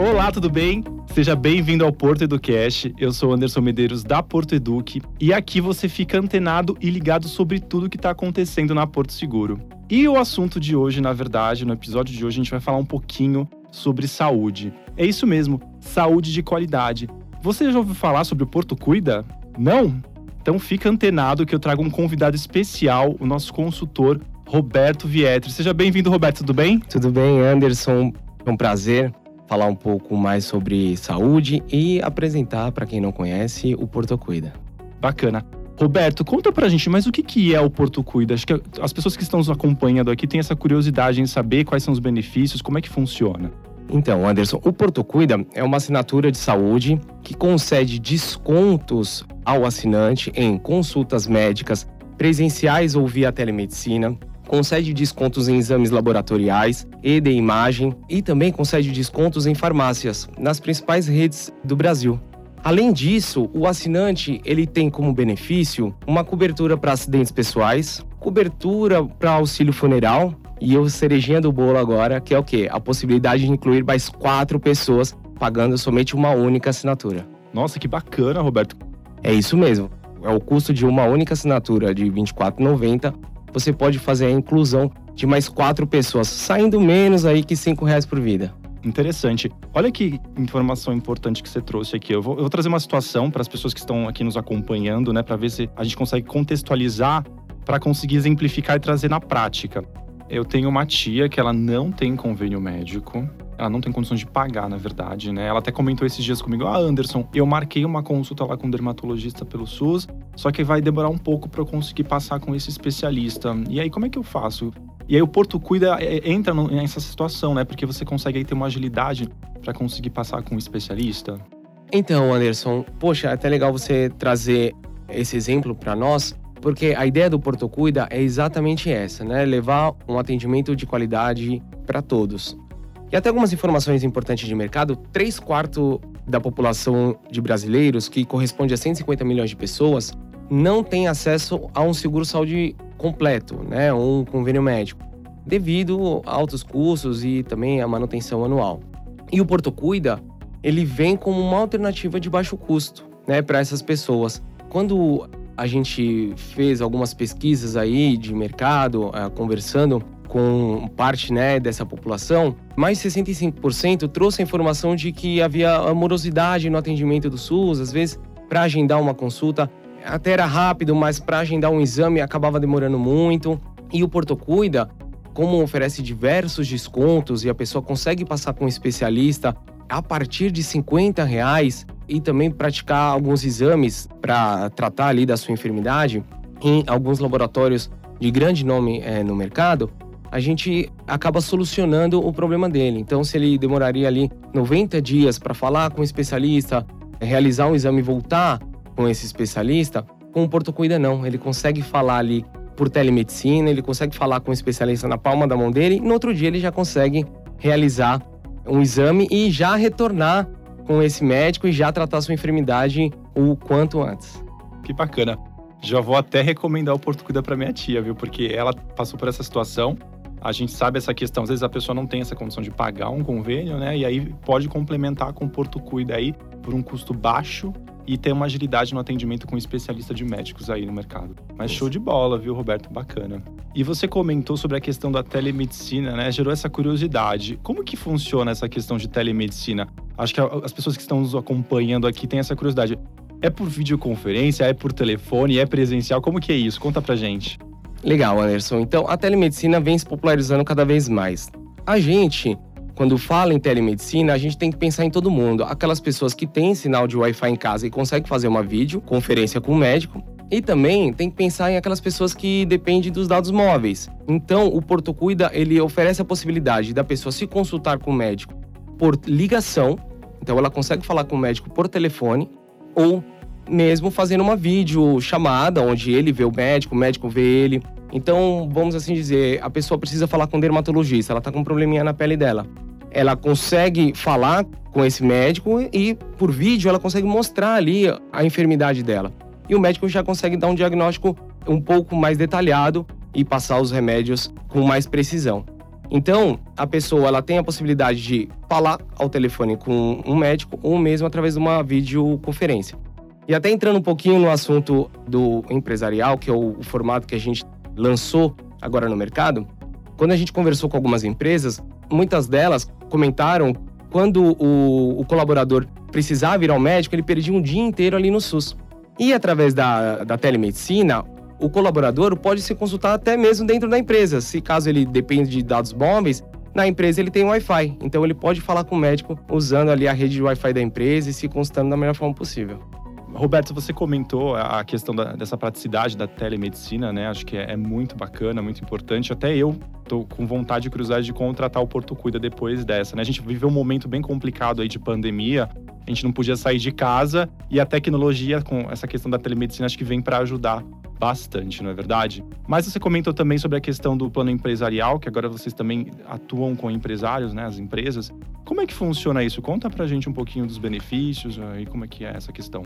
Olá, tudo bem? Seja bem-vindo ao Porto Educast. Eu sou Anderson Medeiros da Porto Eduque e aqui você fica antenado e ligado sobre tudo que está acontecendo na Porto Seguro. E o assunto de hoje, na verdade, no episódio de hoje, a gente vai falar um pouquinho sobre saúde. É isso mesmo, saúde de qualidade. Você já ouviu falar sobre o Porto Cuida? Não? Então fica antenado que eu trago um convidado especial, o nosso consultor Roberto Vietri. Seja bem-vindo, Roberto, tudo bem? Tudo bem, Anderson. É um prazer falar um pouco mais sobre saúde e apresentar para quem não conhece o Porto Cuida. Bacana. Roberto, conta pra gente, mas o que, que é o Porto Cuida? Acho que as pessoas que estão nos acompanhando aqui têm essa curiosidade em saber quais são os benefícios, como é que funciona. Então, Anderson, o Porto Cuida é uma assinatura de saúde que concede descontos ao assinante em consultas médicas presenciais ou via telemedicina, concede descontos em exames laboratoriais e de imagem e também concede descontos em farmácias nas principais redes do Brasil. Além disso, o assinante ele tem como benefício uma cobertura para acidentes pessoais, cobertura para auxílio funeral e o cerejinha do bolo agora, que é o quê? A possibilidade de incluir mais quatro pessoas pagando somente uma única assinatura. Nossa, que bacana, Roberto. É isso mesmo. É o custo de uma única assinatura de R$ 24,90 você pode fazer a inclusão de mais quatro pessoas, saindo menos aí que cinco reais por vida. Interessante. Olha que informação importante que você trouxe aqui. Eu vou, eu vou trazer uma situação para as pessoas que estão aqui nos acompanhando, né, para ver se a gente consegue contextualizar para conseguir exemplificar e trazer na prática. Eu tenho uma tia que ela não tem convênio médico, ela não tem condições de pagar, na verdade, né? Ela até comentou esses dias comigo: Ah, Anderson, eu marquei uma consulta lá com um dermatologista pelo SUS, só que vai demorar um pouco para eu conseguir passar com esse especialista. E aí, como é que eu faço? E aí, o Porto Cuida é, entra nessa situação, né? Porque você consegue aí ter uma agilidade para conseguir passar com um especialista. Então, Anderson, poxa, é até legal você trazer esse exemplo para nós, porque a ideia do Porto Cuida é exatamente essa, né? Levar um atendimento de qualidade para todos. E até algumas informações importantes de mercado: 3 quartos da população de brasileiros, que corresponde a 150 milhões de pessoas, não tem acesso a um seguro-saúde completo, né, um convênio médico, devido a altos custos e também a manutenção anual. E o Porto Cuida, ele vem como uma alternativa de baixo custo, né, para essas pessoas. Quando a gente fez algumas pesquisas aí de mercado, uh, conversando com parte né, dessa população, mais de 65% trouxe a informação de que havia amorosidade no atendimento do SUS, às vezes para agendar uma consulta até era rápido, mas para agendar um exame acabava demorando muito. E o Porto Cuida, como oferece diversos descontos e a pessoa consegue passar com um especialista a partir de 50 reais e também praticar alguns exames para tratar ali da sua enfermidade em alguns laboratórios de grande nome é, no mercado, a gente acaba solucionando o problema dele. Então, se ele demoraria ali 90 dias para falar com um especialista, realizar um exame e voltar com esse especialista, com o Porto Cuida não. Ele consegue falar ali por telemedicina, ele consegue falar com um especialista na palma da mão dele, e no outro dia ele já consegue realizar um exame e já retornar com esse médico e já tratar sua enfermidade o quanto antes. Que bacana. Já vou até recomendar o Porto Cuida para minha tia, viu? Porque ela passou por essa situação a gente sabe essa questão, às vezes a pessoa não tem essa condição de pagar um convênio, né? E aí pode complementar com o Porto Cuida aí por um custo baixo e ter uma agilidade no atendimento com um especialista de médicos aí no mercado. Mas show de bola, viu, Roberto? Bacana. E você comentou sobre a questão da telemedicina, né? Gerou essa curiosidade. Como que funciona essa questão de telemedicina? Acho que as pessoas que estão nos acompanhando aqui têm essa curiosidade. É por videoconferência, é por telefone, é presencial? Como que é isso? Conta pra gente. Legal, Anderson. Então, a telemedicina vem se popularizando cada vez mais. A gente, quando fala em telemedicina, a gente tem que pensar em todo mundo. Aquelas pessoas que têm sinal de Wi-Fi em casa e conseguem fazer uma videoconferência com o médico. E também tem que pensar em aquelas pessoas que dependem dos dados móveis. Então, o Porto Cuida, ele oferece a possibilidade da pessoa se consultar com o médico por ligação. Então, ela consegue falar com o médico por telefone ou mesmo fazendo uma vídeo chamada onde ele vê o médico, o médico vê ele. Então, vamos assim dizer, a pessoa precisa falar com o dermatologista, ela tá com um probleminha na pele dela. Ela consegue falar com esse médico e por vídeo ela consegue mostrar ali a enfermidade dela. E o médico já consegue dar um diagnóstico um pouco mais detalhado e passar os remédios com mais precisão. Então, a pessoa ela tem a possibilidade de falar ao telefone com um médico ou mesmo através de uma videoconferência. E até entrando um pouquinho no assunto do empresarial, que é o, o formato que a gente lançou agora no mercado, quando a gente conversou com algumas empresas, muitas delas comentaram quando o, o colaborador precisava ir ao médico, ele perdia um dia inteiro ali no SUS. E através da, da telemedicina, o colaborador pode se consultar até mesmo dentro da empresa. Se caso ele depende de dados móveis, na empresa ele tem Wi-Fi. Então ele pode falar com o médico usando ali a rede de Wi-Fi da empresa e se consultando da melhor forma possível. Roberto, você comentou a questão da, dessa praticidade da telemedicina, né? Acho que é, é, muito bacana, muito importante. Até eu tô com vontade e curiosidade de contratar o Porto Cuida depois dessa, né? A gente viveu um momento bem complicado aí de pandemia. A gente não podia sair de casa e a tecnologia com essa questão da telemedicina acho que vem para ajudar bastante, não é verdade? Mas você comentou também sobre a questão do plano empresarial, que agora vocês também atuam com empresários, né, as empresas. Como é que funciona isso? Conta pra gente um pouquinho dos benefícios e como é que é essa questão.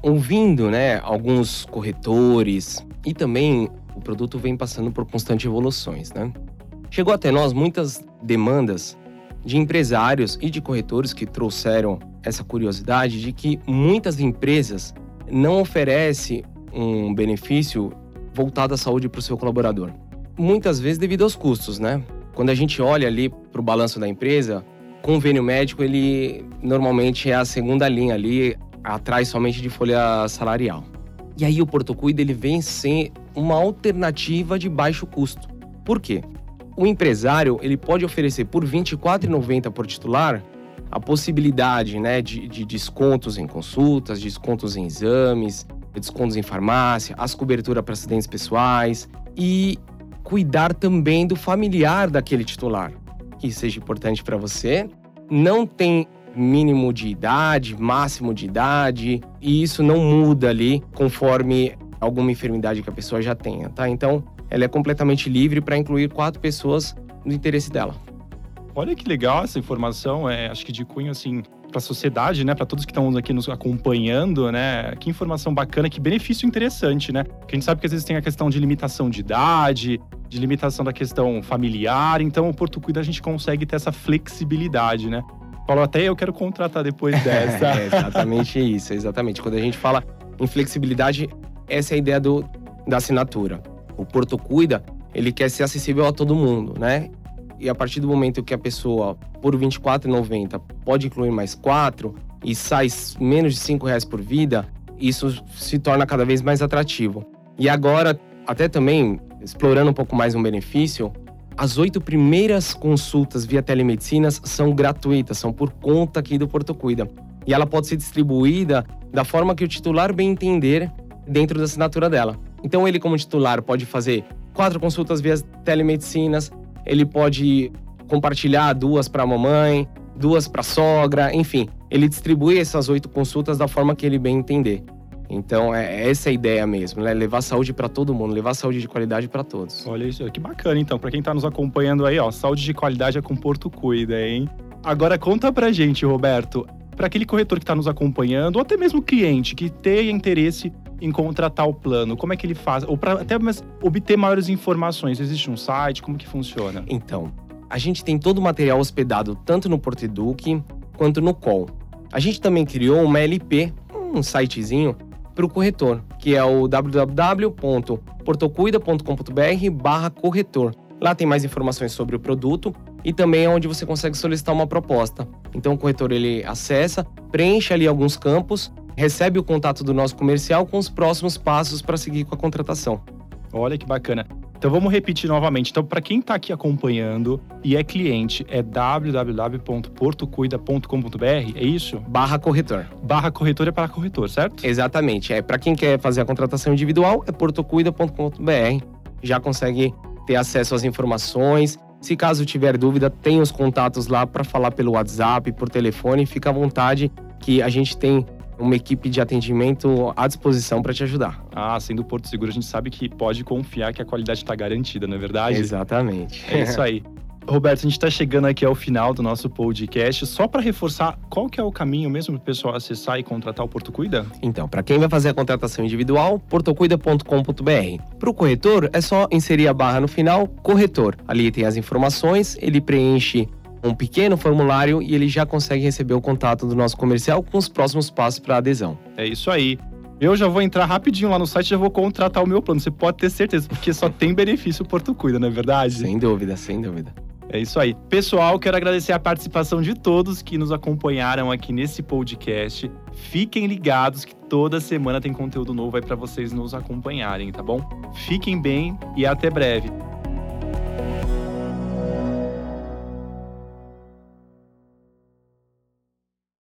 Ouvindo, né, alguns corretores e também o produto vem passando por constantes evoluções, né? Chegou até nós muitas demandas de empresários e de corretores que trouxeram essa curiosidade de que muitas empresas não oferecem um benefício voltado à saúde para o seu colaborador. Muitas vezes devido aos custos, né? Quando a gente olha ali para o balanço da empresa, convênio médico ele normalmente é a segunda linha ali, atrás somente de folha salarial. E aí o Porto Cuida ele vem ser uma alternativa de baixo custo. Por quê? O empresário ele pode oferecer por R$ 24,90 por titular a possibilidade né, de, de descontos em consultas, descontos em exames, descontos em farmácia, as coberturas para acidentes pessoais e cuidar também do familiar daquele titular, que seja importante para você. Não tem mínimo de idade, máximo de idade, e isso não muda ali conforme alguma enfermidade que a pessoa já tenha, tá? Então, ela é completamente livre para incluir quatro pessoas no interesse dela. Olha que legal essa informação, é, acho que de cunho assim para a sociedade, né, para todos que estão aqui nos acompanhando, né? Que informação bacana, que benefício interessante, né? Que a gente sabe que às vezes tem a questão de limitação de idade, de limitação da questão familiar, então o Porto Cuida a gente consegue ter essa flexibilidade, né? Paulo, até eu quero contratar depois dessa. é exatamente isso, exatamente. Quando a gente fala em flexibilidade, essa é a ideia do, da assinatura. O Porto Cuida, ele quer ser acessível a todo mundo, né? E a partir do momento que a pessoa, por R$ 24,90, pode incluir mais quatro e sai menos de cinco reais por vida, isso se torna cada vez mais atrativo. E agora, até também, explorando um pouco mais um benefício, as oito primeiras consultas via telemedicina são gratuitas, são por conta aqui do Porto Cuida. E ela pode ser distribuída da forma que o titular bem entender dentro da assinatura dela. Então, ele, como titular, pode fazer quatro consultas via telemedicinas, ele pode compartilhar duas para a mamãe, duas para a sogra, enfim. Ele distribui essas oito consultas da forma que ele bem entender. Então, é, é essa a ideia mesmo, né? Levar saúde para todo mundo, levar saúde de qualidade para todos. Olha isso, que bacana então. Para quem está nos acompanhando aí, ó, saúde de qualidade é com Porto Cuida, hein? Agora conta pra gente, Roberto, para aquele corretor que está nos acompanhando, ou até mesmo cliente que tenha interesse em contratar o plano, como é que ele faz? Ou para até obter maiores informações, existe um site? Como que funciona? Então, a gente tem todo o material hospedado tanto no Porto Eduque quanto no Call. A gente também criou uma LP, um sitezinho para o corretor, que é o www.portocuida.com.br barra corretor. Lá tem mais informações sobre o produto e também é onde você consegue solicitar uma proposta. Então o corretor ele acessa, preenche ali alguns campos, recebe o contato do nosso comercial com os próximos passos para seguir com a contratação. Olha que bacana. Então vamos repetir novamente. Então, para quem está aqui acompanhando e é cliente, é www.portocuida.com.br, é isso? Barra corretor. Barra corretor é para corretor, certo? Exatamente. É para quem quer fazer a contratação individual, é portocuida.com.br. Já consegue ter acesso às informações. Se caso tiver dúvida, tem os contatos lá para falar pelo WhatsApp, por telefone. Fica à vontade que a gente tem uma equipe de atendimento à disposição para te ajudar. Ah, sendo Porto Seguro, a gente sabe que pode confiar que a qualidade está garantida, não é verdade? Exatamente. É isso aí. Roberto, a gente está chegando aqui ao final do nosso podcast. Só para reforçar, qual que é o caminho mesmo para o pessoal acessar e contratar o Porto Cuida? Então, para quem vai fazer a contratação individual, portocuida.com.br. Para o corretor, é só inserir a barra no final, corretor. Ali tem as informações, ele preenche um pequeno formulário e ele já consegue receber o contato do nosso comercial com os próximos passos para adesão. É isso aí. Eu já vou entrar rapidinho lá no site e já vou contratar o meu plano. Você pode ter certeza, porque só tem benefício o Porto Cuida, não é verdade? Sem dúvida, sem dúvida. É isso aí. Pessoal, quero agradecer a participação de todos que nos acompanharam aqui nesse podcast. Fiquem ligados que toda semana tem conteúdo novo aí para vocês nos acompanharem, tá bom? Fiquem bem e até breve.